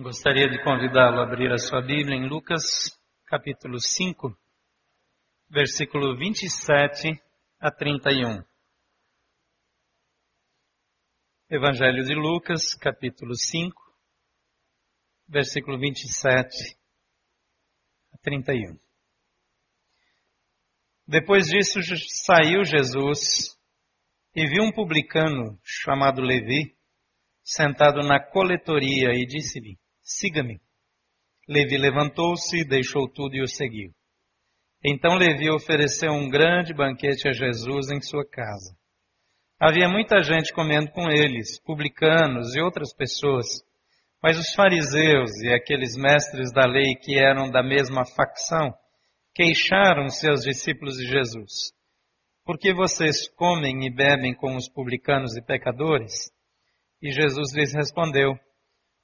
Gostaria de convidá-lo a abrir a sua Bíblia em Lucas, capítulo 5, versículo 27 a 31. Evangelho de Lucas, capítulo 5, versículo 27 a 31. Depois disso saiu Jesus e viu um publicano chamado Levi sentado na coletoria e disse-lhe: Siga-me. Levi levantou-se, deixou tudo e o seguiu. Então Levi ofereceu um grande banquete a Jesus em sua casa. Havia muita gente comendo com eles, publicanos e outras pessoas. Mas os fariseus e aqueles mestres da lei que eram da mesma facção queixaram-se aos discípulos de Jesus. Por que vocês comem e bebem com os publicanos e pecadores? E Jesus lhes respondeu: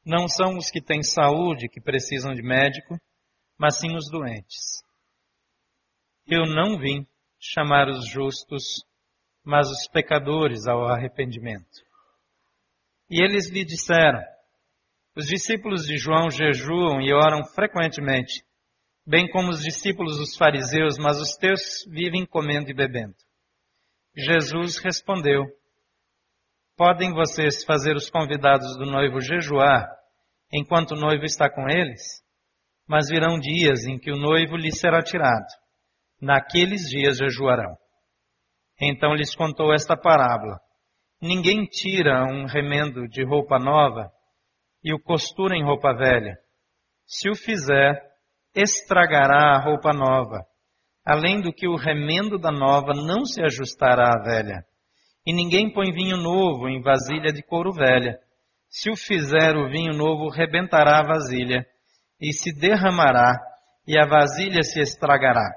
não são os que têm saúde que precisam de médico, mas sim os doentes. Eu não vim chamar os justos, mas os pecadores ao arrependimento. E eles lhe disseram: Os discípulos de João jejuam e oram frequentemente, bem como os discípulos dos fariseus, mas os teus vivem comendo e bebendo. Jesus respondeu: Podem vocês fazer os convidados do noivo jejuar enquanto o noivo está com eles? Mas virão dias em que o noivo lhe será tirado. Naqueles dias jejuarão. Então lhes contou esta parábola. Ninguém tira um remendo de roupa nova e o costura em roupa velha. Se o fizer, estragará a roupa nova, além do que o remendo da nova não se ajustará à velha. E ninguém põe vinho novo em vasilha de couro velha. Se o fizer, o vinho novo rebentará a vasilha, e se derramará, e a vasilha se estragará.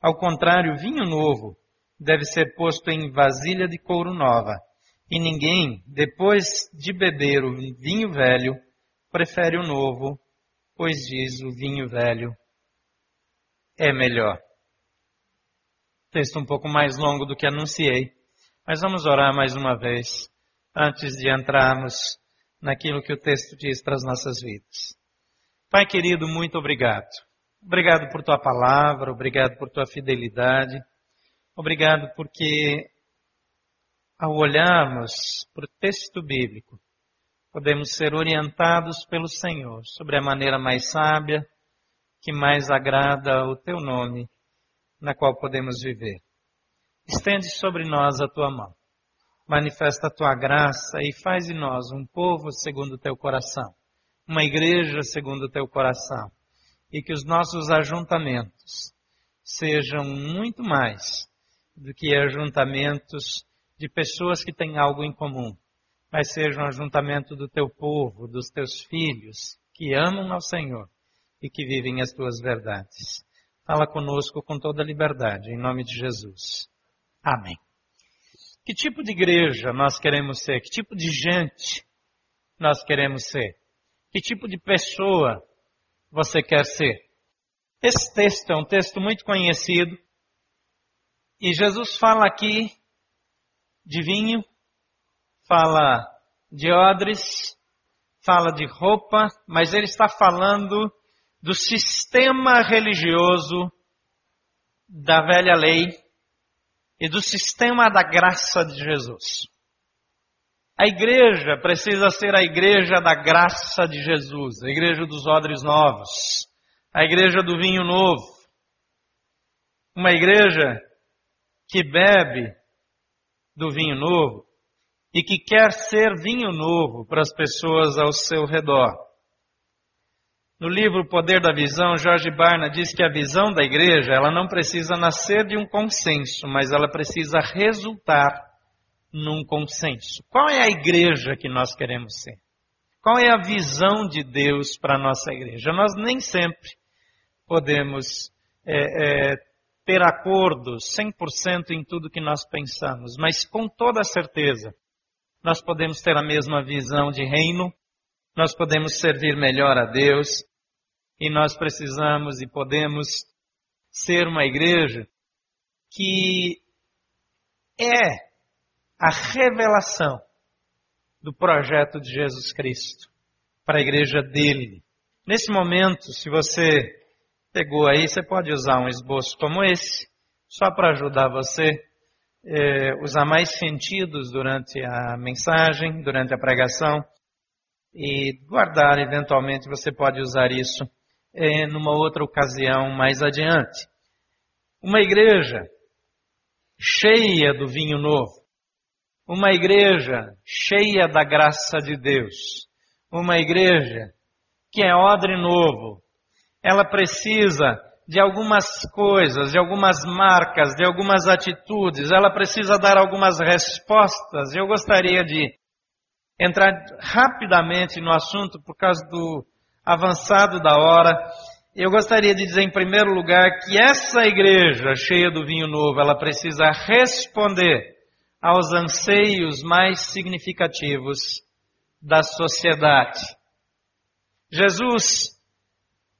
Ao contrário, vinho novo deve ser posto em vasilha de couro nova. E ninguém, depois de beber o vinho velho, prefere o novo, pois diz o vinho velho é melhor. Texto um pouco mais longo do que anunciei. Mas vamos orar mais uma vez, antes de entrarmos naquilo que o texto diz para as nossas vidas. Pai querido, muito obrigado. Obrigado por tua palavra, obrigado por tua fidelidade, obrigado porque, ao olharmos para o texto bíblico, podemos ser orientados pelo Senhor sobre a maneira mais sábia, que mais agrada o teu nome, na qual podemos viver. Estende sobre nós a tua mão. Manifesta a tua graça e faz de nós um povo segundo o teu coração, uma igreja segundo o teu coração, e que os nossos ajuntamentos sejam muito mais do que ajuntamentos de pessoas que têm algo em comum, mas sejam um ajuntamento do teu povo, dos teus filhos, que amam ao Senhor e que vivem as tuas verdades. Fala conosco com toda liberdade, em nome de Jesus. Amém. Que tipo de igreja nós queremos ser? Que tipo de gente nós queremos ser? Que tipo de pessoa você quer ser? Esse texto é um texto muito conhecido e Jesus fala aqui de vinho, fala de odres, fala de roupa, mas ele está falando do sistema religioso da velha lei e do sistema da graça de Jesus. A igreja precisa ser a igreja da graça de Jesus, a igreja dos odres novos, a igreja do vinho novo. Uma igreja que bebe do vinho novo e que quer ser vinho novo para as pessoas ao seu redor. No livro Poder da Visão, Jorge Barna diz que a visão da igreja, ela não precisa nascer de um consenso, mas ela precisa resultar num consenso. Qual é a igreja que nós queremos ser? Qual é a visão de Deus para a nossa igreja? Nós nem sempre podemos é, é, ter acordos 100% em tudo que nós pensamos, mas com toda certeza nós podemos ter a mesma visão de reino, nós podemos servir melhor a Deus, e nós precisamos e podemos ser uma igreja que é a revelação do projeto de Jesus Cristo para a igreja dele. Nesse momento, se você pegou aí, você pode usar um esboço como esse, só para ajudar você é, usar mais sentidos durante a mensagem, durante a pregação e guardar, eventualmente você pode usar isso é, numa outra ocasião mais adiante. Uma igreja cheia do vinho novo, uma igreja cheia da graça de Deus, uma igreja que é odre novo, ela precisa de algumas coisas, de algumas marcas, de algumas atitudes, ela precisa dar algumas respostas. Eu gostaria de entrar rapidamente no assunto por causa do avançado da hora. Eu gostaria de dizer, em primeiro lugar, que essa igreja cheia do vinho novo, ela precisa responder aos anseios mais significativos da sociedade. Jesus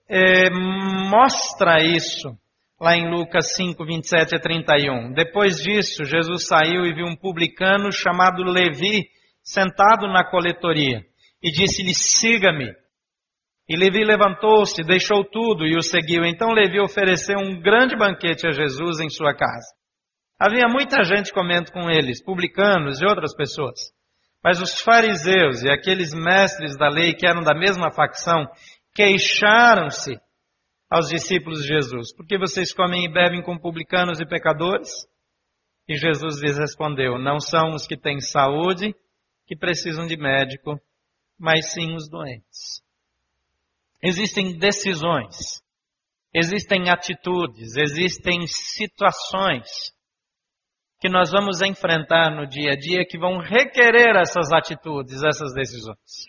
é, mostra isso lá em Lucas 5, 27 a 31. Depois disso, Jesus saiu e viu um publicano chamado Levi sentado na coletoria e disse-lhe: Siga-me. E Levi levantou-se, deixou tudo e o seguiu. Então Levi ofereceu um grande banquete a Jesus em sua casa. Havia muita gente comendo com eles, publicanos e outras pessoas. Mas os fariseus e aqueles mestres da lei que eram da mesma facção queixaram-se aos discípulos de Jesus: Por que vocês comem e bebem com publicanos e pecadores? E Jesus lhes respondeu: Não são os que têm saúde que precisam de médico, mas sim os doentes. Existem decisões, existem atitudes, existem situações que nós vamos enfrentar no dia a dia que vão requerer essas atitudes, essas decisões.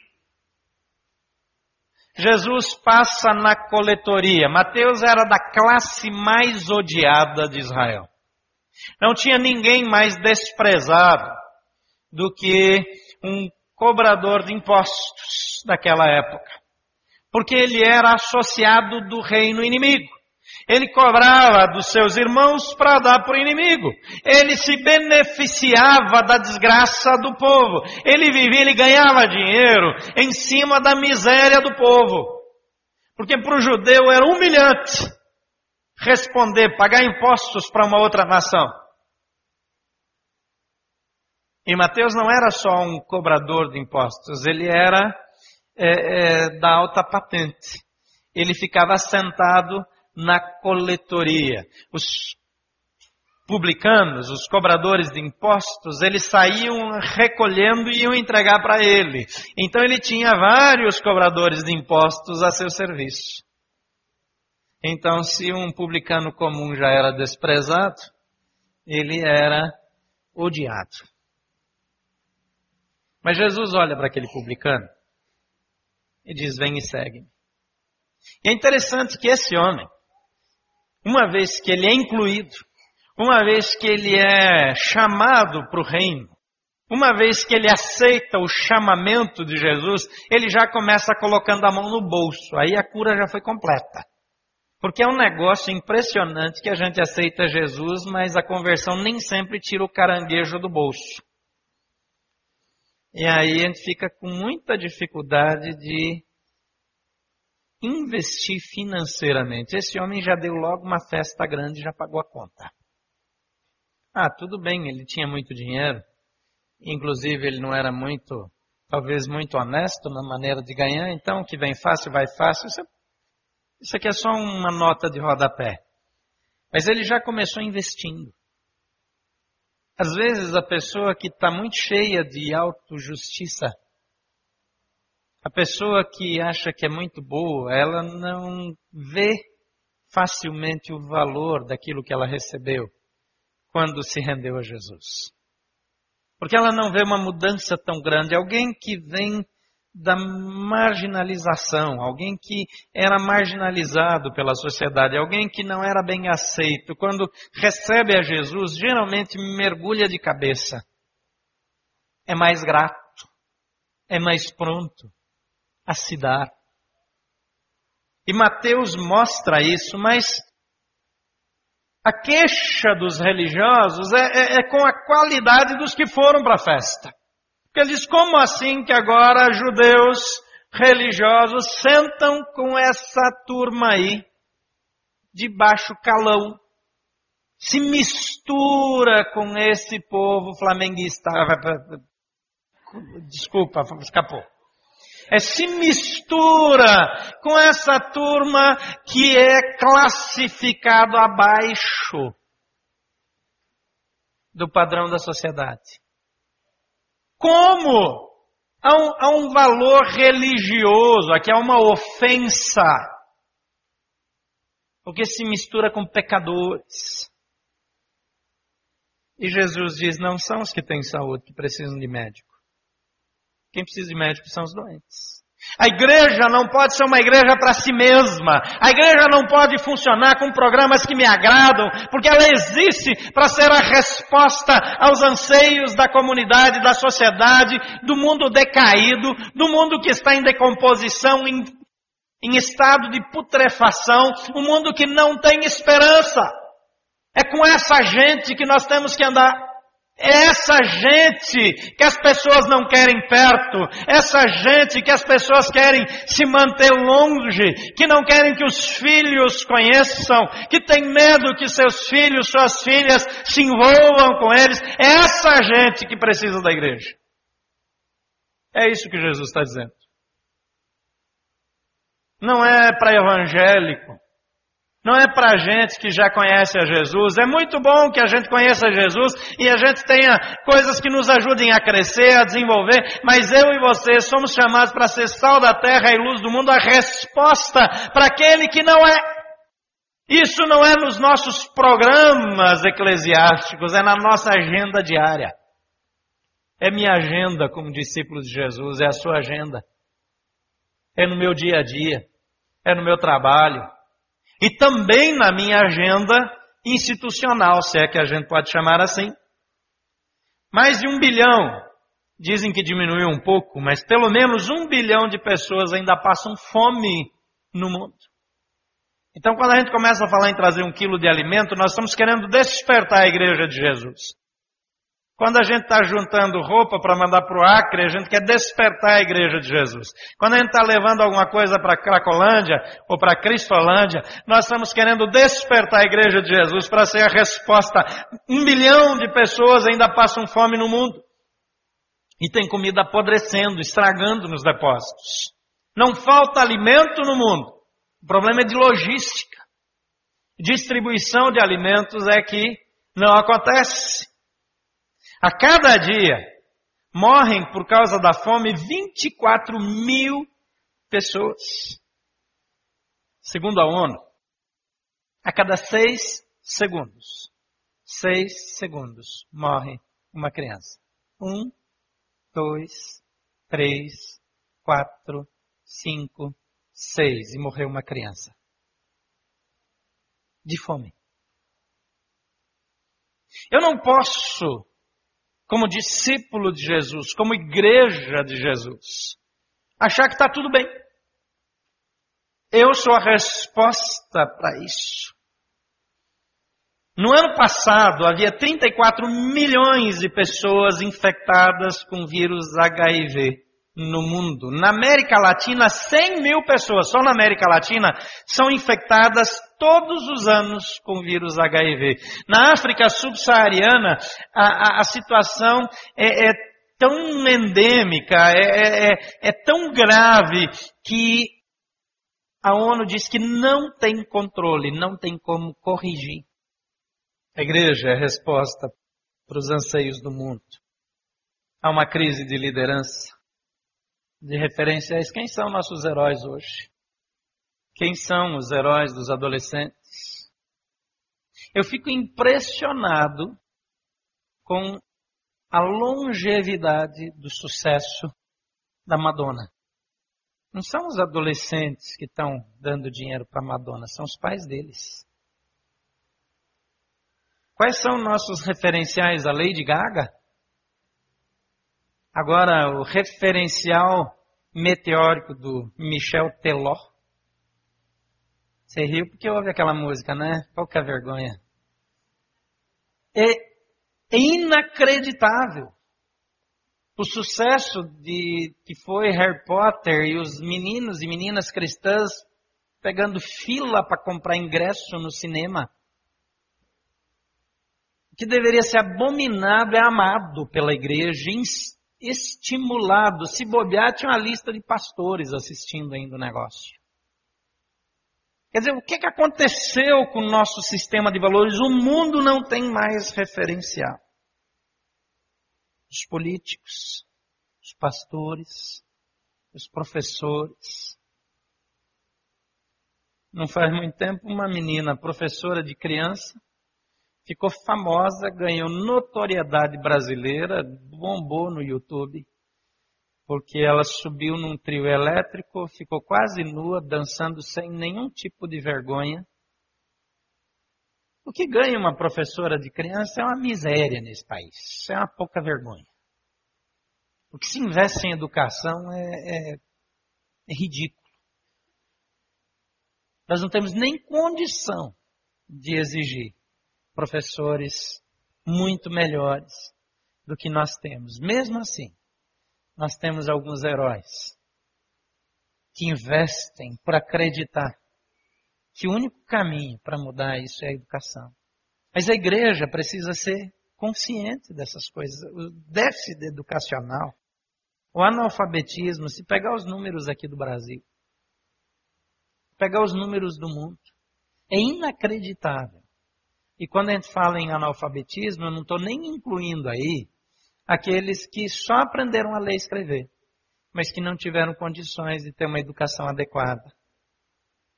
Jesus passa na coletoria. Mateus era da classe mais odiada de Israel. Não tinha ninguém mais desprezado do que um cobrador de impostos daquela época. Porque ele era associado do reino inimigo. Ele cobrava dos seus irmãos para dar para o inimigo. Ele se beneficiava da desgraça do povo. Ele vivia, ele ganhava dinheiro em cima da miséria do povo. Porque para o judeu era humilhante responder, pagar impostos para uma outra nação. E Mateus não era só um cobrador de impostos, ele era é, é, da alta patente. Ele ficava sentado na coletoria. Os publicanos, os cobradores de impostos, eles saíam recolhendo e iam entregar para ele. Então ele tinha vários cobradores de impostos a seu serviço. Então, se um publicano comum já era desprezado, ele era odiado. Mas Jesus olha para aquele publicano e diz: Vem e segue-me. E é interessante que esse homem, uma vez que ele é incluído, uma vez que ele é chamado para o reino, uma vez que ele aceita o chamamento de Jesus, ele já começa colocando a mão no bolso. Aí a cura já foi completa. Porque é um negócio impressionante que a gente aceita Jesus, mas a conversão nem sempre tira o caranguejo do bolso. E aí a gente fica com muita dificuldade de investir financeiramente. Esse homem já deu logo uma festa grande já pagou a conta. Ah, tudo bem, ele tinha muito dinheiro. Inclusive, ele não era muito, talvez muito honesto na maneira de ganhar. Então, o que vem fácil, vai fácil. Isso, é, isso aqui é só uma nota de rodapé. Mas ele já começou investindo. Às vezes, a pessoa que está muito cheia de autojustiça, a pessoa que acha que é muito boa, ela não vê facilmente o valor daquilo que ela recebeu quando se rendeu a Jesus. Porque ela não vê uma mudança tão grande. Alguém que vem da marginalização, alguém que era marginalizado pela sociedade, alguém que não era bem aceito, quando recebe a Jesus, geralmente mergulha de cabeça. É mais grato, é mais pronto, a se dar. E Mateus mostra isso, mas a queixa dos religiosos é, é, é com a qualidade dos que foram para a festa. Porque eles como assim que agora judeus religiosos sentam com essa turma aí, de baixo calão, se mistura com esse povo flamenguista. Desculpa, escapou. É, se mistura com essa turma que é classificado abaixo do padrão da sociedade. Como? Há um, há um valor religioso, aqui há uma ofensa. Porque se mistura com pecadores. E Jesus diz: não são os que têm saúde que precisam de médico. Quem precisa de médico são os doentes. A igreja não pode ser uma igreja para si mesma. A igreja não pode funcionar com programas que me agradam, porque ela existe para ser a resposta aos anseios da comunidade, da sociedade, do mundo decaído, do mundo que está em decomposição, em, em estado de putrefação, um mundo que não tem esperança. É com essa gente que nós temos que andar. Essa gente que as pessoas não querem perto, essa gente que as pessoas querem se manter longe, que não querem que os filhos conheçam, que tem medo que seus filhos, suas filhas se envolvam com eles. É essa gente que precisa da igreja. É isso que Jesus está dizendo. Não é para evangélico, não é para gente que já conhece a Jesus. É muito bom que a gente conheça Jesus e a gente tenha coisas que nos ajudem a crescer, a desenvolver, mas eu e você somos chamados para ser sal da terra e luz do mundo, a resposta para aquele que não é. Isso não é nos nossos programas eclesiásticos, é na nossa agenda diária. É minha agenda como discípulo de Jesus, é a sua agenda. É no meu dia a dia, é no meu trabalho e também na minha agenda institucional, se é que a gente pode chamar assim. Mais de um bilhão, dizem que diminuiu um pouco, mas pelo menos um bilhão de pessoas ainda passam fome no mundo. Então, quando a gente começa a falar em trazer um quilo de alimento, nós estamos querendo despertar a igreja de Jesus. Quando a gente está juntando roupa para mandar para o Acre, a gente quer despertar a igreja de Jesus. Quando a gente está levando alguma coisa para Cracolândia ou para Cristolândia, nós estamos querendo despertar a igreja de Jesus para ser a resposta. Um bilhão de pessoas ainda passam fome no mundo. E tem comida apodrecendo, estragando nos depósitos. Não falta alimento no mundo. O problema é de logística. Distribuição de alimentos é que não acontece. A cada dia morrem por causa da fome 24 mil pessoas. Segundo a ONU, a cada seis segundos, seis segundos, morre uma criança. Um, dois, três, quatro, cinco, seis. E morreu uma criança. De fome. Eu não posso como discípulo de Jesus, como igreja de Jesus, achar que está tudo bem. Eu sou a resposta para isso. No ano passado, havia 34 milhões de pessoas infectadas com vírus HIV no mundo. Na América Latina, 100 mil pessoas, só na América Latina, são infectadas todos os anos com vírus HIV. Na África subsaariana, a, a, a situação é, é, tão endêmica, é, é, é, é tão grave que a ONU diz que não tem controle, não tem como corrigir. A igreja é a resposta para os anseios do mundo. Há uma crise de liderança de referências. Quem são nossos heróis hoje? Quem são os heróis dos adolescentes? Eu fico impressionado com a longevidade do sucesso da Madonna. Não são os adolescentes que estão dando dinheiro para Madonna, são os pais deles. Quais são nossos referenciais? A Lady Gaga? Agora, o referencial meteórico do Michel Teló. Você riu porque ouve aquela música, né? Pouca vergonha. É, é inacreditável. O sucesso de que foi Harry Potter e os meninos e meninas cristãs pegando fila para comprar ingresso no cinema. O que deveria ser abominado é amado pela igreja, estimulado. Se bobear, tinha uma lista de pastores assistindo ainda o negócio. Quer dizer, o que, que aconteceu com o nosso sistema de valores? O mundo não tem mais referencial. Os políticos, os pastores, os professores. Não faz muito tempo, uma menina, professora de criança, ficou famosa, ganhou notoriedade brasileira, bombou no YouTube, porque ela subiu num trio elétrico, ficou quase nua, dançando sem nenhum tipo de vergonha. O que ganha uma professora de criança é uma miséria nesse país, é uma pouca vergonha. O que se investe em educação é, é, é ridículo. Nós não temos nem condição de exigir professores muito melhores do que nós temos. Mesmo assim, nós temos alguns heróis que investem por acreditar que o único caminho para mudar isso é a educação. Mas a igreja precisa ser consciente dessas coisas. O déficit educacional, o analfabetismo, se pegar os números aqui do Brasil, pegar os números do mundo, é inacreditável. E quando a gente fala em analfabetismo, eu não estou nem incluindo aí aqueles que só aprenderam a ler e escrever, mas que não tiveram condições de ter uma educação adequada.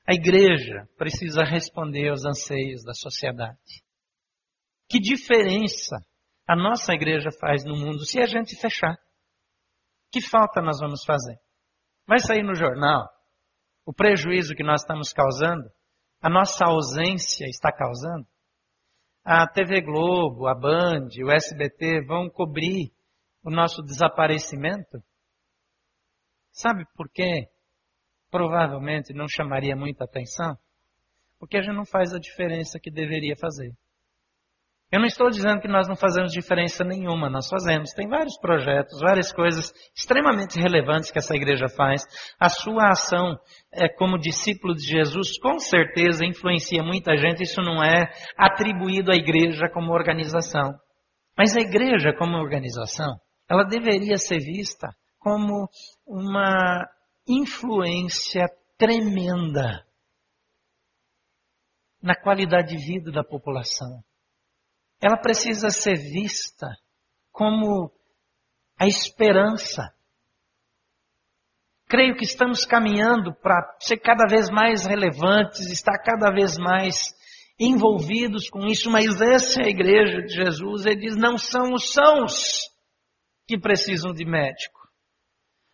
A igreja precisa responder aos anseios da sociedade. Que diferença a nossa igreja faz no mundo se a gente fechar? Que falta nós vamos fazer? Vai sair no jornal o prejuízo que nós estamos causando, a nossa ausência está causando? A TV Globo, a Band, o SBT vão cobrir o nosso desaparecimento? Sabe por quê? Provavelmente não chamaria muita atenção? Porque a gente não faz a diferença que deveria fazer. Eu não estou dizendo que nós não fazemos diferença nenhuma, nós fazemos. Tem vários projetos, várias coisas extremamente relevantes que essa igreja faz. A sua ação é, como discípulo de Jesus com certeza influencia muita gente, isso não é atribuído à igreja como organização. Mas a igreja como organização, ela deveria ser vista como uma influência tremenda na qualidade de vida da população ela precisa ser vista como a esperança. Creio que estamos caminhando para ser cada vez mais relevantes, estar cada vez mais envolvidos com isso, mas essa é a igreja de Jesus. Ele diz: não são os sãos que precisam de médico.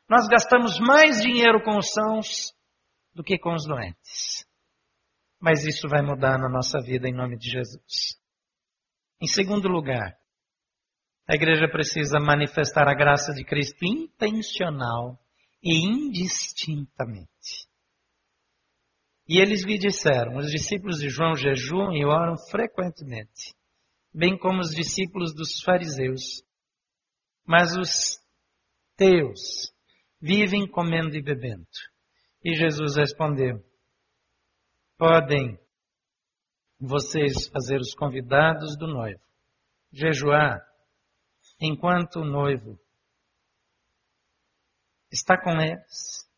Nós gastamos mais dinheiro com os sãos do que com os doentes. Mas isso vai mudar na nossa vida em nome de Jesus. Em segundo lugar, a igreja precisa manifestar a graça de Cristo intencional e indistintamente. E eles lhe disseram: os discípulos de João jejuam e oram frequentemente, bem como os discípulos dos fariseus. Mas os teus vivem comendo e bebendo. E Jesus respondeu: Podem vocês fazer os convidados do noivo jejuar enquanto o noivo está com eles.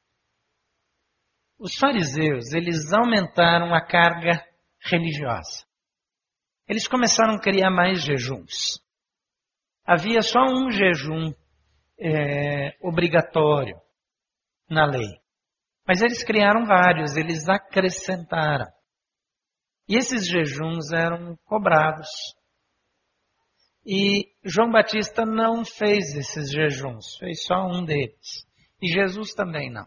Os fariseus, eles aumentaram a carga religiosa. Eles começaram a criar mais jejuns. Havia só um jejum é, obrigatório na lei. Mas eles criaram vários, eles acrescentaram. E esses jejuns eram cobrados. E João Batista não fez esses jejuns, fez só um deles. E Jesus também não.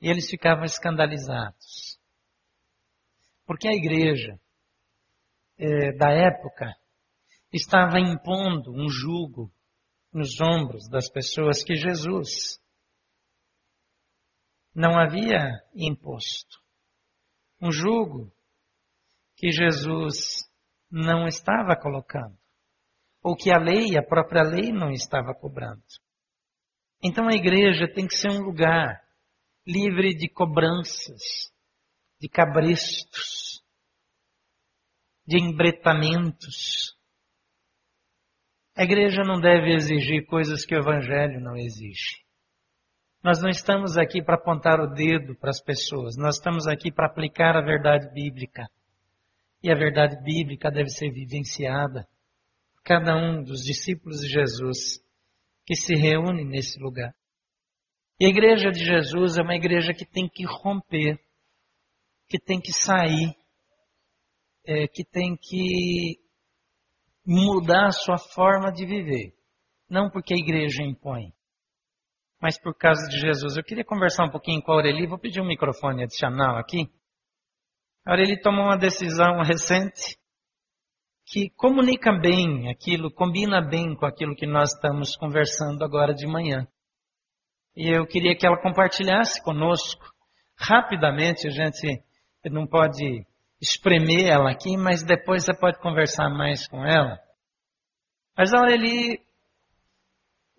E eles ficavam escandalizados. Porque a igreja é, da época estava impondo um jugo nos ombros das pessoas que Jesus não havia imposto. Um jugo que Jesus não estava colocando, ou que a lei, a própria lei, não estava cobrando. Então a igreja tem que ser um lugar livre de cobranças, de cabrestos, de embretamentos. A igreja não deve exigir coisas que o Evangelho não exige. Nós não estamos aqui para apontar o dedo para as pessoas, nós estamos aqui para aplicar a verdade bíblica. E a verdade bíblica deve ser vivenciada por cada um dos discípulos de Jesus que se reúne nesse lugar. E a igreja de Jesus é uma igreja que tem que romper, que tem que sair, é, que tem que mudar a sua forma de viver. Não porque a igreja impõe, mas por causa de Jesus. Eu queria conversar um pouquinho com a Aureli, vou pedir um microfone adicional aqui. A Aureli tomou uma decisão recente que comunica bem aquilo, combina bem com aquilo que nós estamos conversando agora de manhã. E eu queria que ela compartilhasse conosco. Rapidamente, a gente não pode espremer ela aqui, mas depois você pode conversar mais com ela. Mas a Aureli,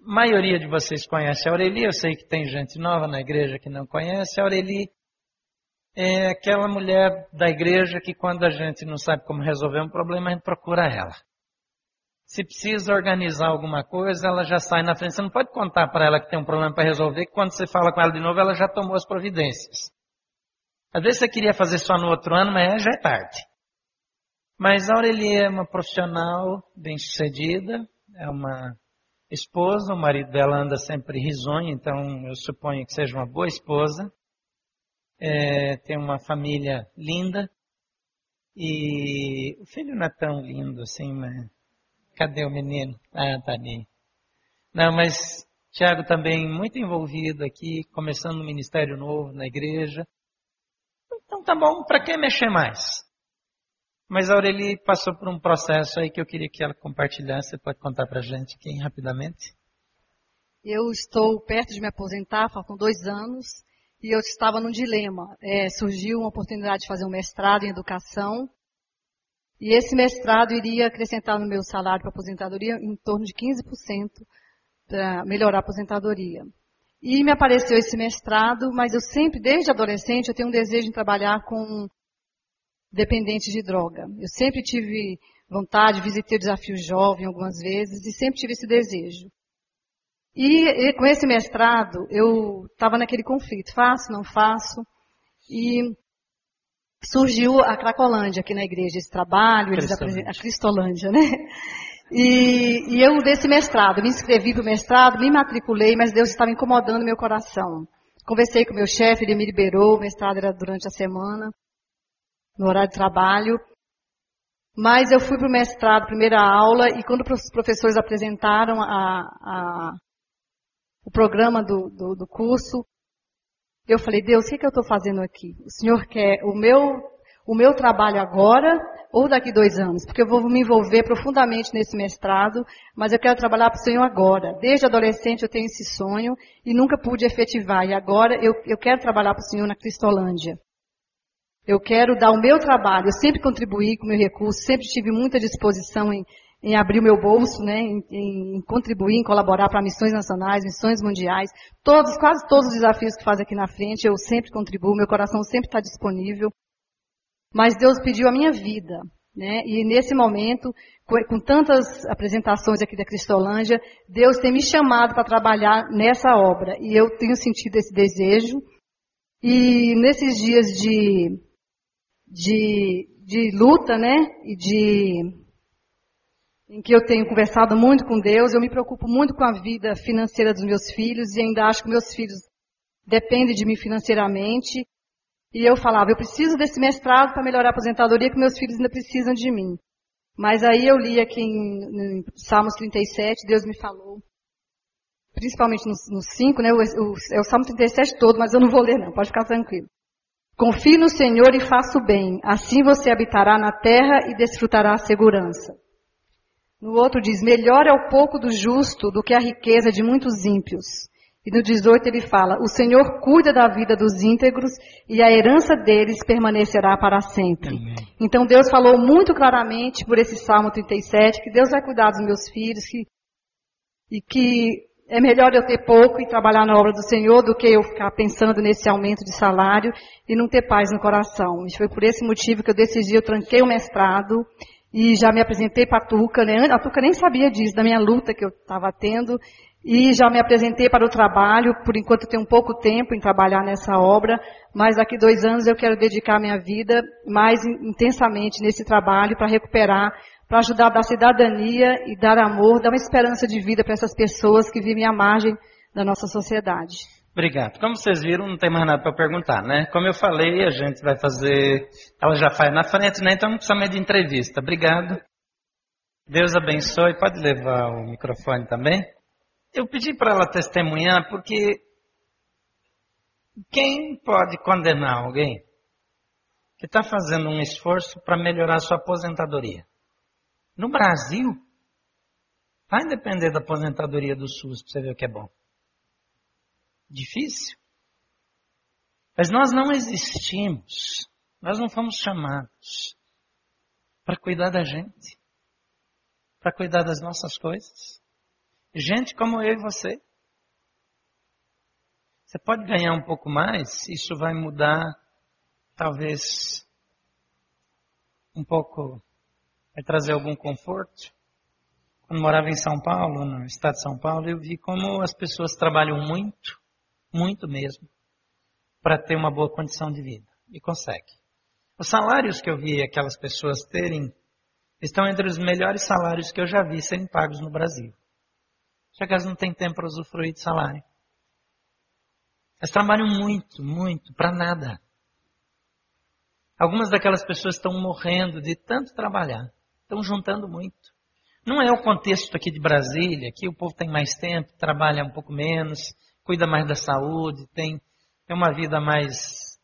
a maioria de vocês conhece a Aureli, eu sei que tem gente nova na igreja que não conhece. A Aureli é aquela mulher da igreja que quando a gente não sabe como resolver um problema, a gente procura ela. Se precisa organizar alguma coisa, ela já sai na frente. Você não pode contar para ela que tem um problema para resolver, que quando você fala com ela de novo, ela já tomou as providências. Às vezes você queria fazer só no outro ano, mas já é tarde. Mas a Aurelia é uma profissional bem-sucedida, é uma esposa, o marido dela anda sempre risonho, então eu suponho que seja uma boa esposa é, tem uma família linda. E o filho não é tão lindo assim, mas cadê o menino? Ah, tá ali. Não, mas Tiago também muito envolvido aqui, começando um ministério novo na igreja. Então tá bom, para que mexer mais? Mas a Aureli passou por um processo aí que eu queria que ela compartilhasse. Você pode contar para gente aqui rapidamente? Eu estou perto de me aposentar, faltam dois anos e eu estava num dilema. É, surgiu uma oportunidade de fazer um mestrado em educação, e esse mestrado iria acrescentar no meu salário para aposentadoria em torno de 15% para melhorar a aposentadoria. E me apareceu esse mestrado, mas eu sempre, desde adolescente, eu tenho um desejo de trabalhar com dependentes de droga. Eu sempre tive vontade, visitei o Desafio Jovem algumas vezes e sempre tive esse desejo. E, e com esse mestrado, eu estava naquele conflito, faço, não faço. E surgiu a Cracolândia aqui na igreja, esse trabalho, a Cristolândia, né? E, e, eu, desse mestrado, me inscrevi para o mestrado, me matriculei, mas Deus estava incomodando meu coração. Conversei com meu chefe, ele me liberou, o mestrado era durante a semana, no horário de trabalho. Mas eu fui para o mestrado, primeira aula, e quando os professores apresentaram a, a, o programa do, do, do curso, eu falei, Deus, o que, que eu estou fazendo aqui? O Senhor quer o meu, o meu trabalho agora ou daqui dois anos? Porque eu vou me envolver profundamente nesse mestrado, mas eu quero trabalhar para o Senhor agora. Desde adolescente eu tenho esse sonho e nunca pude efetivar. E agora eu, eu quero trabalhar para o Senhor na Cristolândia. Eu quero dar o meu trabalho. Eu sempre contribuí com o meu recurso, sempre tive muita disposição em, em abrir o meu bolso, né, em, em contribuir, em colaborar para missões nacionais, missões mundiais, todos, quase todos os desafios que faz aqui na frente, eu sempre contribuo, meu coração sempre está disponível. Mas Deus pediu a minha vida, né, e nesse momento, com, tantas apresentações aqui da Cristolândia, Deus tem me chamado para trabalhar nessa obra, e eu tenho sentido esse desejo, e nesses dias de, de, de luta, né, e de em que eu tenho conversado muito com Deus, eu me preocupo muito com a vida financeira dos meus filhos e ainda acho que meus filhos dependem de mim financeiramente. E eu falava, eu preciso desse mestrado para melhorar a aposentadoria, que meus filhos ainda precisam de mim. Mas aí eu li aqui em, em Salmos 37, Deus me falou, principalmente no 5, né, é o Salmo 37 todo, mas eu não vou ler não, pode ficar tranquilo. Confie no Senhor e faça o bem, assim você habitará na terra e desfrutará a segurança. No outro diz: Melhor é o pouco do justo do que a riqueza de muitos ímpios. E no 18 ele fala: O Senhor cuida da vida dos íntegros e a herança deles permanecerá para sempre. Amém. Então Deus falou muito claramente por esse Salmo 37 que Deus vai cuidar dos meus filhos que, e que é melhor eu ter pouco e trabalhar na obra do Senhor do que eu ficar pensando nesse aumento de salário e não ter paz no coração. E foi por esse motivo que eu decidi, eu tranquei o mestrado e já me apresentei para a Tuca, né? A Tuca nem sabia disso, da minha luta que eu estava tendo. E já me apresentei para o trabalho, por enquanto tenho pouco tempo em trabalhar nessa obra, mas daqui dois anos eu quero dedicar minha vida mais intensamente nesse trabalho para recuperar para ajudar a dar cidadania e dar amor, dar uma esperança de vida para essas pessoas que vivem à margem da nossa sociedade. Obrigado. Como vocês viram, não tem mais nada para perguntar, né? Como eu falei, a gente vai fazer. Ela já faz na frente, né? Então não precisa mais de entrevista. Obrigado. Deus abençoe. Pode levar o microfone também. Eu pedi para ela testemunhar porque quem pode condenar alguém que está fazendo um esforço para melhorar sua aposentadoria? No Brasil, vai depender da aposentadoria do SUS para você ver o que é bom. Difícil. Mas nós não existimos, nós não fomos chamados para cuidar da gente, para cuidar das nossas coisas. Gente como eu e você. Você pode ganhar um pouco mais, isso vai mudar, talvez, um pouco vai trazer algum conforto. Quando morava em São Paulo, no estado de São Paulo, eu vi como as pessoas trabalham muito, muito mesmo, para ter uma boa condição de vida. E consegue. Os salários que eu vi aquelas pessoas terem estão entre os melhores salários que eu já vi serem pagos no Brasil. Só que elas não têm tempo para usufruir de salário. Elas trabalham muito, muito, para nada. Algumas daquelas pessoas estão morrendo de tanto trabalhar. Estão juntando muito. Não é o contexto aqui de Brasília, que o povo tem mais tempo, trabalha um pouco menos, cuida mais da saúde, tem, tem uma vida mais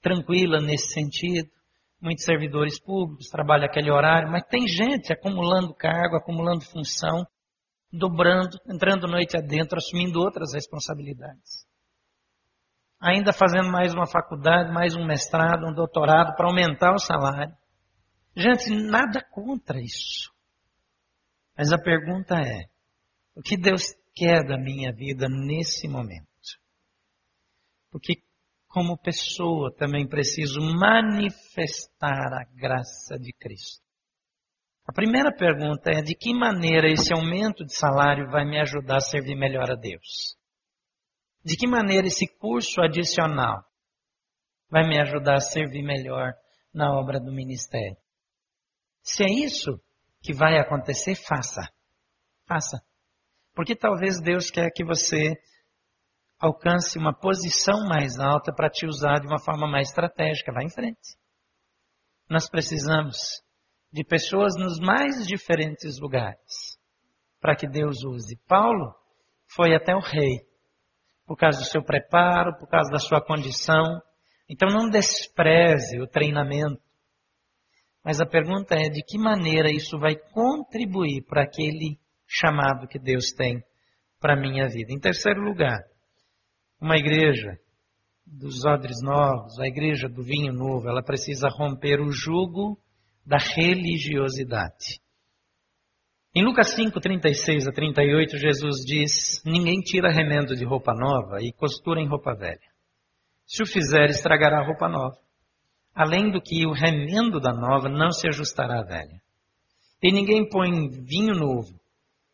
tranquila nesse sentido. Muitos servidores públicos trabalham aquele horário, mas tem gente acumulando cargo, acumulando função, dobrando, entrando noite adentro, assumindo outras responsabilidades. Ainda fazendo mais uma faculdade, mais um mestrado, um doutorado para aumentar o salário. Gente, nada contra isso. Mas a pergunta é: o que Deus quer da minha vida nesse momento? Porque, como pessoa, também preciso manifestar a graça de Cristo. A primeira pergunta é: de que maneira esse aumento de salário vai me ajudar a servir melhor a Deus? De que maneira esse curso adicional vai me ajudar a servir melhor na obra do ministério? Se é isso que vai acontecer, faça. Faça. Porque talvez Deus quer que você alcance uma posição mais alta para te usar de uma forma mais estratégica. Vá em frente. Nós precisamos de pessoas nos mais diferentes lugares para que Deus use. Paulo foi até o rei por causa do seu preparo, por causa da sua condição. Então não despreze o treinamento mas a pergunta é de que maneira isso vai contribuir para aquele chamado que Deus tem para a minha vida. Em terceiro lugar, uma igreja dos odres novos, a igreja do vinho novo, ela precisa romper o jugo da religiosidade. Em Lucas 5, 36 a 38, Jesus diz: Ninguém tira remendo de roupa nova e costura em roupa velha. Se o fizer, estragará a roupa nova além do que o remendo da nova não se ajustará à velha. E ninguém põe vinho novo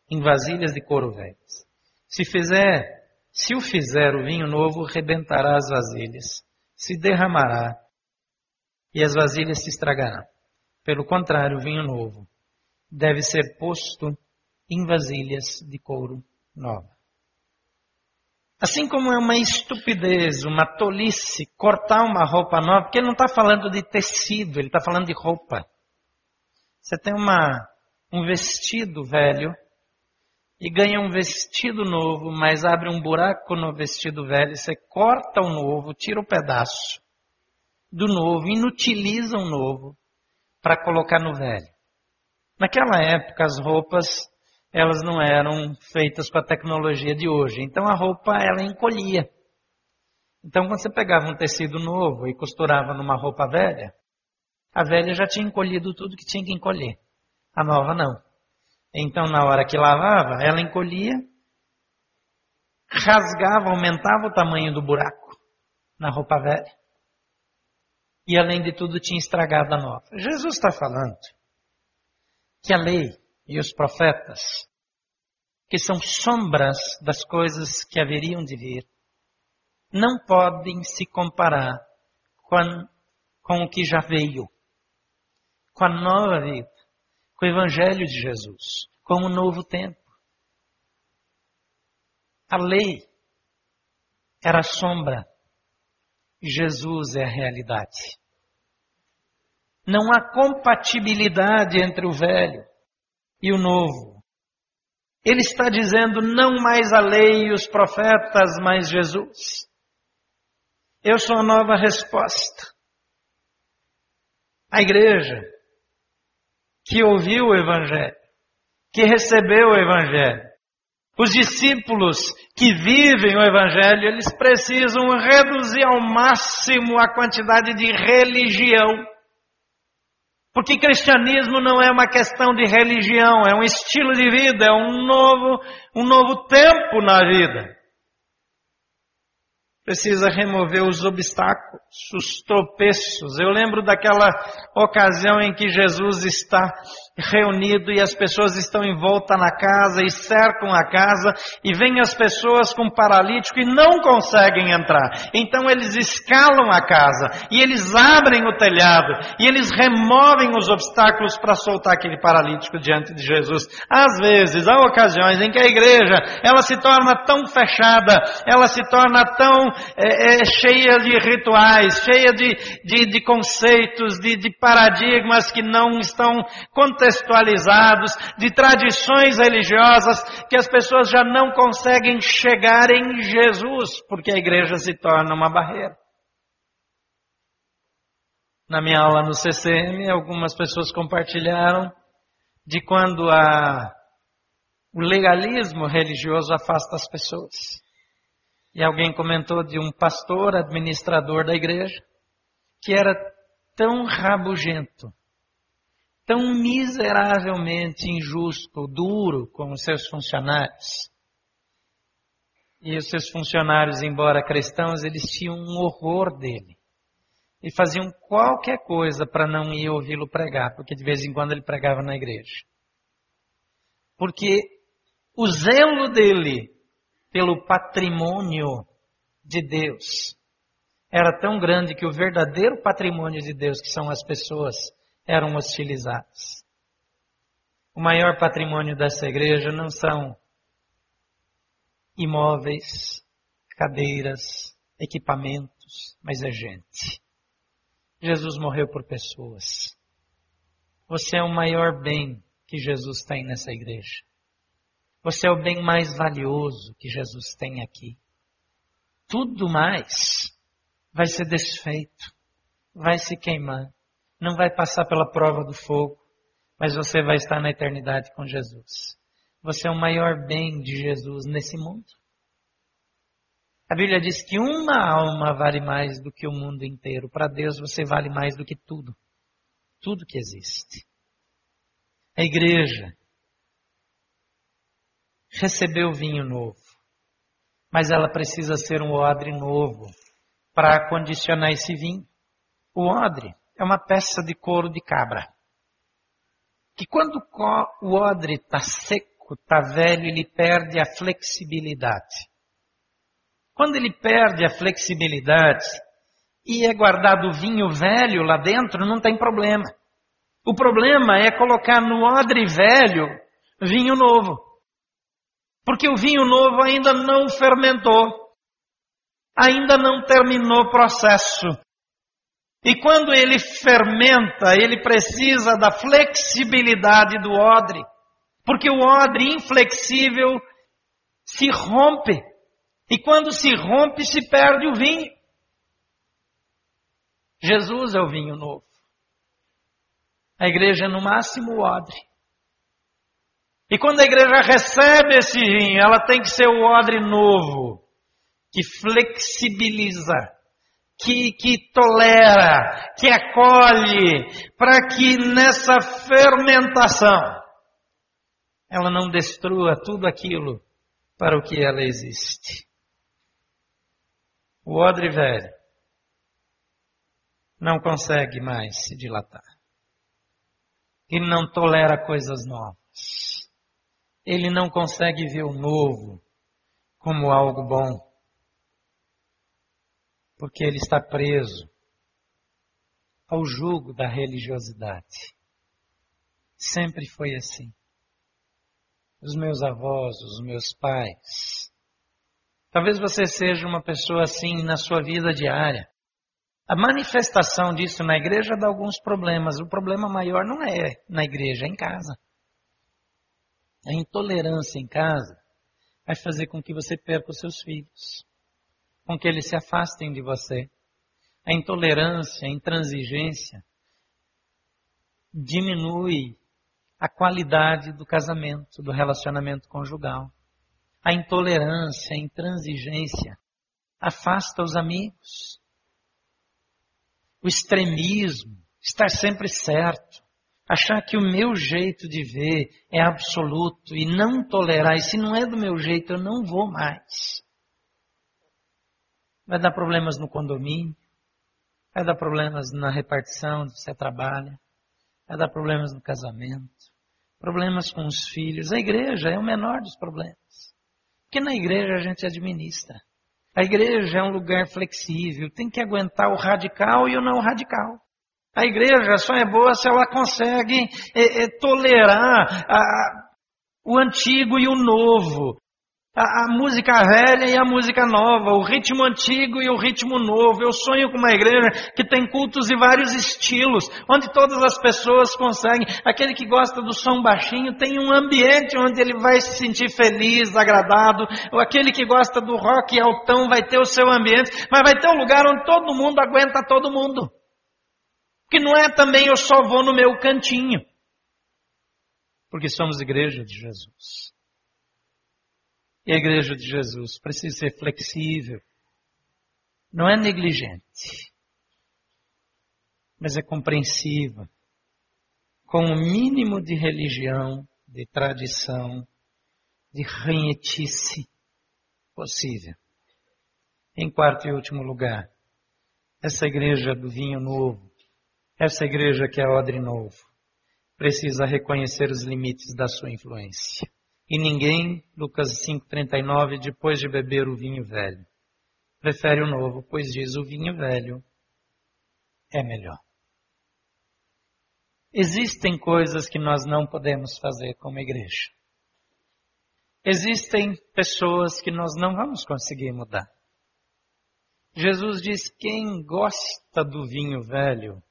em vasilhas de couro velhas. Se fizer, se o fizer o vinho novo, rebentará as vasilhas, se derramará e as vasilhas se estragarão. Pelo contrário, o vinho novo deve ser posto em vasilhas de couro nova. Assim como é uma estupidez, uma tolice cortar uma roupa nova, porque ele não está falando de tecido, ele está falando de roupa. Você tem uma, um vestido velho e ganha um vestido novo, mas abre um buraco no vestido velho, você corta o novo, tira o pedaço do novo, inutiliza o novo para colocar no velho. Naquela época as roupas elas não eram feitas com a tecnologia de hoje. Então a roupa ela encolhia. Então quando você pegava um tecido novo e costurava numa roupa velha, a velha já tinha encolhido tudo que tinha que encolher. A nova não. Então na hora que lavava, ela encolhia rasgava, aumentava o tamanho do buraco na roupa velha. E além de tudo, tinha estragado a nova. Jesus está falando que a lei e os profetas, que são sombras das coisas que haveriam de vir, não podem se comparar com, com o que já veio, com a nova vida, com o Evangelho de Jesus, com o novo tempo. A lei era a sombra, Jesus é a realidade. Não há compatibilidade entre o velho e o novo. Ele está dizendo não mais a lei e os profetas, mas Jesus. Eu sou a nova resposta. A igreja que ouviu o Evangelho, que recebeu o Evangelho, os discípulos que vivem o Evangelho, eles precisam reduzir ao máximo a quantidade de religião. Porque cristianismo não é uma questão de religião, é um estilo de vida, é um novo, um novo tempo na vida precisa remover os obstáculos, os tropeços. Eu lembro daquela ocasião em que Jesus está reunido e as pessoas estão em volta na casa e cercam a casa e vêm as pessoas com paralítico e não conseguem entrar. Então eles escalam a casa e eles abrem o telhado e eles removem os obstáculos para soltar aquele paralítico diante de Jesus. Às vezes, há ocasiões em que a igreja ela se torna tão fechada, ela se torna tão é, é, cheia de rituais, cheia de, de, de conceitos, de, de paradigmas que não estão contextualizados, de tradições religiosas que as pessoas já não conseguem chegar em Jesus, porque a igreja se torna uma barreira. Na minha aula no CCM, algumas pessoas compartilharam de quando a, o legalismo religioso afasta as pessoas. E alguém comentou de um pastor administrador da igreja que era tão rabugento, tão miseravelmente injusto, duro com os seus funcionários. E os seus funcionários, embora cristãos, eles tinham um horror dele. E faziam qualquer coisa para não ir ouvi-lo pregar, porque de vez em quando ele pregava na igreja. Porque o zelo dele pelo patrimônio de Deus era tão grande que o verdadeiro patrimônio de Deus, que são as pessoas, eram hostilizadas. O maior patrimônio dessa igreja não são imóveis, cadeiras, equipamentos, mas é gente. Jesus morreu por pessoas. Você é o maior bem que Jesus tem nessa igreja. Você é o bem mais valioso que Jesus tem aqui. Tudo mais vai ser desfeito, vai se queimar, não vai passar pela prova do fogo, mas você vai estar na eternidade com Jesus. Você é o maior bem de Jesus nesse mundo. A Bíblia diz que uma alma vale mais do que o mundo inteiro. Para Deus você vale mais do que tudo. Tudo que existe. A igreja recebeu vinho novo, mas ela precisa ser um odre novo para acondicionar esse vinho. O odre é uma peça de couro de cabra, que quando o odre está seco, está velho, ele perde a flexibilidade. Quando ele perde a flexibilidade e é guardado vinho velho lá dentro, não tem problema. O problema é colocar no odre velho vinho novo. Porque o vinho novo ainda não fermentou, ainda não terminou o processo. E quando ele fermenta, ele precisa da flexibilidade do odre, porque o odre inflexível se rompe. E quando se rompe, se perde o vinho. Jesus é o vinho novo. A igreja é no máximo o odre. E quando a igreja recebe esse vinho, ela tem que ser o odre novo, que flexibiliza, que, que tolera, que acolhe, para que nessa fermentação ela não destrua tudo aquilo para o que ela existe. O odre velho não consegue mais se dilatar. Ele não tolera coisas novas. Ele não consegue ver o novo como algo bom. Porque ele está preso ao jugo da religiosidade. Sempre foi assim. Os meus avós, os meus pais. Talvez você seja uma pessoa assim na sua vida diária. A manifestação disso na igreja dá alguns problemas. O problema maior não é na igreja, é em casa. A intolerância em casa vai fazer com que você perca os seus filhos, com que eles se afastem de você. A intolerância, a intransigência diminui a qualidade do casamento, do relacionamento conjugal. A intolerância, a intransigência afasta os amigos. O extremismo, estar sempre certo, achar que o meu jeito de ver é absoluto e não tolerar, e se não é do meu jeito, eu não vou mais. Vai dar problemas no condomínio, vai dar problemas na repartição onde você trabalha, vai dar problemas no casamento, problemas com os filhos. A igreja é o menor dos problemas. Porque na igreja a gente administra. A igreja é um lugar flexível, tem que aguentar o radical e o não radical. A igreja só é boa se ela consegue é, é, tolerar a, o antigo e o novo, a, a, música velha e a música nova, o ritmo antigo e o ritmo novo. Eu sonho com uma igreja que tem cultos de vários estilos, onde todas as pessoas conseguem. Aquele que gosta do som baixinho tem um ambiente onde ele vai se sentir feliz, agradado. Ou aquele que gosta do rock altão vai ter o seu ambiente, mas vai ter um lugar onde todo mundo aguenta todo mundo. Que não é também eu só vou no meu cantinho. Porque somos igreja de Jesus. E a igreja de Jesus precisa ser flexível. Não é negligente, mas é compreensiva. Com o mínimo de religião, de tradição, de ranhetice possível. Em quarto e último lugar, essa igreja do vinho novo, essa igreja que é odre novo, precisa reconhecer os limites da sua influência. E ninguém, Lucas 5,39, depois de beber o vinho velho, prefere o novo, pois diz o vinho velho é melhor. Existem coisas que nós não podemos fazer como igreja. Existem pessoas que nós não vamos conseguir mudar. Jesus diz: quem gosta do vinho velho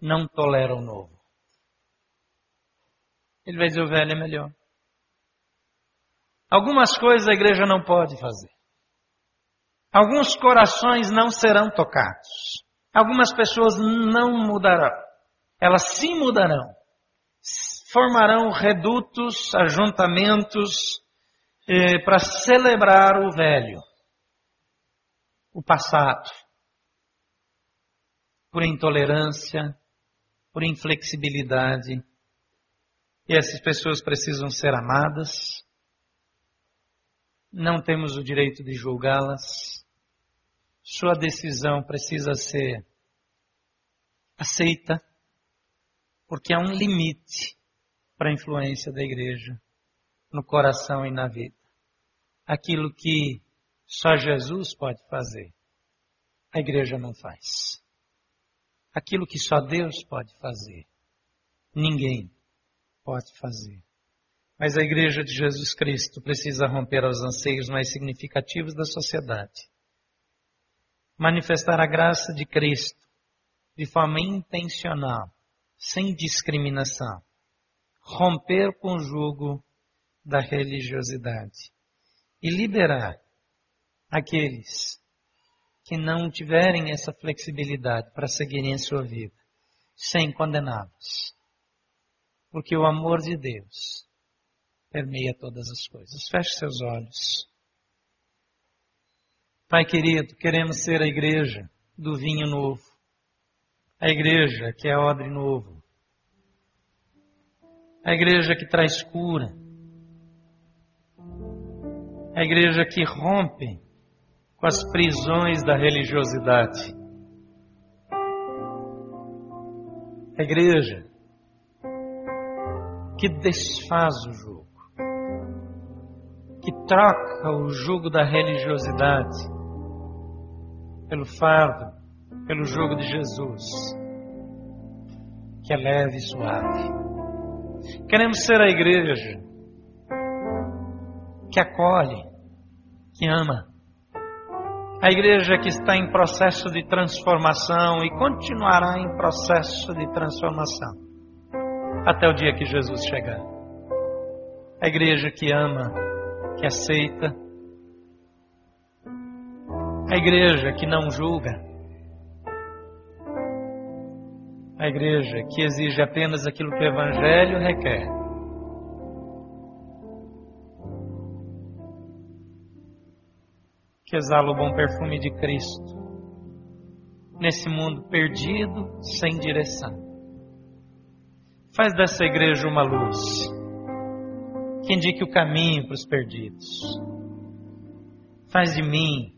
não tolera o novo. Ele vai dizer: o velho é melhor. Algumas coisas a igreja não pode fazer. Alguns corações não serão tocados. Algumas pessoas não mudarão. Elas sim mudarão. Formarão redutos, ajuntamentos eh, para celebrar o velho, o passado, por intolerância, por inflexibilidade. E essas pessoas precisam ser amadas, não temos o direito de julgá-las. Sua decisão precisa ser aceita, porque há um limite para a influência da igreja no coração e na vida. Aquilo que só Jesus pode fazer, a igreja não faz. Aquilo que só Deus pode fazer, ninguém pode fazer. Mas a Igreja de Jesus Cristo precisa romper aos anseios mais significativos da sociedade. Manifestar a graça de Cristo de forma intencional, sem discriminação. Romper com o jugo da religiosidade. E liberar aqueles que não tiverem essa flexibilidade para seguirem a sua vida, sem condená-los. Porque o amor de Deus permeia todas as coisas. Feche seus olhos. Pai querido, queremos ser a igreja do vinho novo. A igreja que é odre novo. A igreja que traz cura. A igreja que rompe com as prisões da religiosidade. A igreja que desfaz o que troca o jugo da religiosidade pelo fardo, pelo jugo de Jesus, que é leve e suave. Queremos ser a igreja que acolhe, que ama. A igreja que está em processo de transformação e continuará em processo de transformação até o dia que Jesus chegar. A igreja que ama, que aceita. A igreja que não julga. A igreja que exige apenas aquilo que o Evangelho requer. que exala o bom perfume de Cristo nesse mundo perdido, sem direção. Faz dessa igreja uma luz que indique o caminho para os perdidos. Faz de mim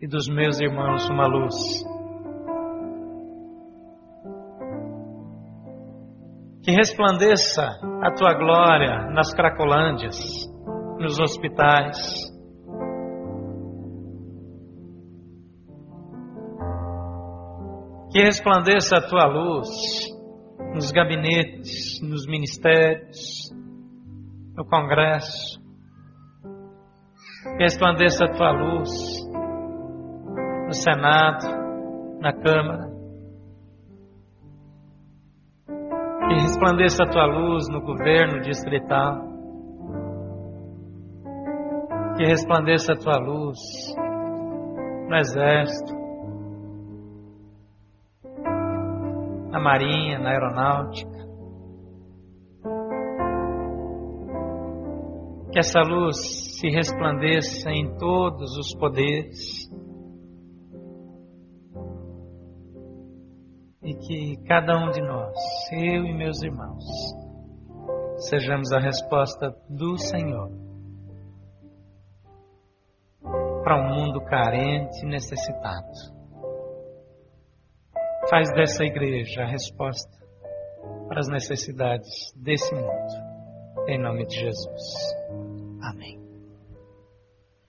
e dos meus irmãos uma luz. Que resplandeça a tua glória nas cracolândias, nos hospitais, Que resplandeça a tua luz nos gabinetes, nos ministérios, no Congresso. Que resplandeça a tua luz no Senado, na Câmara. Que resplandeça a tua luz no governo distrital. Que resplandeça a tua luz no Exército, na marinha, na aeronáutica. Que essa luz se resplandeça em todos os poderes. E que cada um de nós, eu e meus irmãos, sejamos a resposta do Senhor para um mundo carente e necessitado. Faz dessa igreja a resposta para as necessidades desse mundo. Em nome de Jesus. Amém.